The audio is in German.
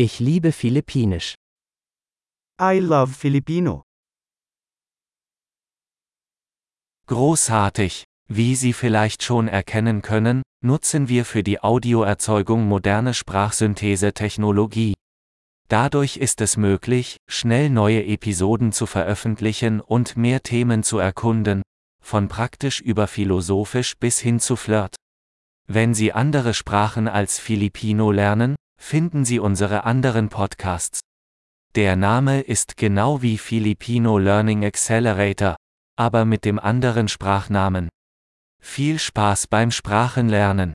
Ich liebe Philippinisch. I love Filipino. Großartig! Wie Sie vielleicht schon erkennen können, nutzen wir für die Audioerzeugung moderne Sprachsynthese-Technologie. Dadurch ist es möglich, schnell neue Episoden zu veröffentlichen und mehr Themen zu erkunden, von praktisch über philosophisch bis hin zu Flirt. Wenn Sie andere Sprachen als Filipino lernen, finden Sie unsere anderen Podcasts. Der Name ist genau wie Filipino Learning Accelerator, aber mit dem anderen Sprachnamen. Viel Spaß beim Sprachenlernen!